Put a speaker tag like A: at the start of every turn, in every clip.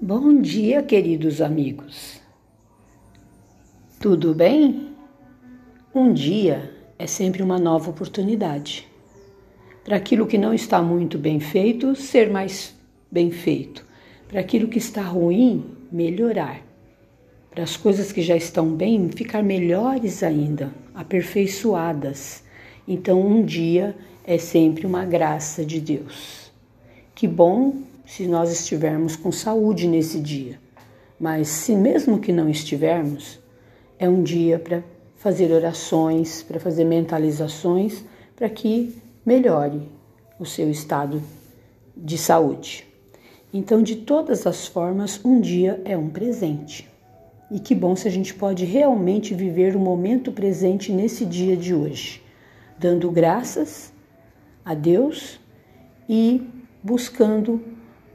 A: Bom dia, queridos amigos. Tudo bem? Um dia é sempre uma nova oportunidade. Para aquilo que não está muito bem feito, ser mais bem feito. Para aquilo que está ruim, melhorar. Para as coisas que já estão bem, ficar melhores ainda, aperfeiçoadas. Então, um dia é sempre uma graça de Deus. Que bom se nós estivermos com saúde nesse dia. Mas se mesmo que não estivermos, é um dia para fazer orações, para fazer mentalizações, para que melhore o seu estado de saúde. Então, de todas as formas, um dia é um presente. E que bom se a gente pode realmente viver o momento presente nesse dia de hoje, dando graças a Deus e buscando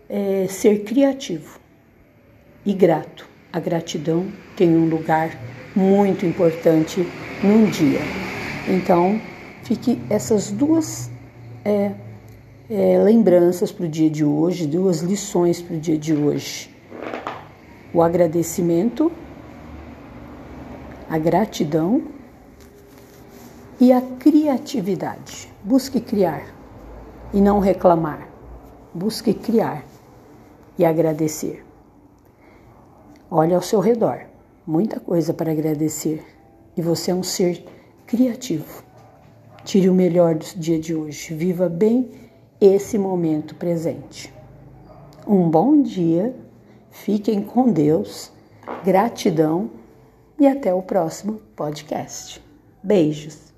A: é, ser criativo e grato. A gratidão tem um lugar muito importante num dia. Então, fique essas duas é, é, lembranças para o dia de hoje, duas lições para o dia de hoje. O agradecimento, a gratidão e a criatividade. Busque criar e não reclamar. Busque criar e agradecer. Olhe ao seu redor, muita coisa para agradecer e você é um ser criativo. Tire o melhor do dia de hoje, viva bem esse momento presente. Um bom dia, fiquem com Deus, gratidão e até o próximo podcast. Beijos!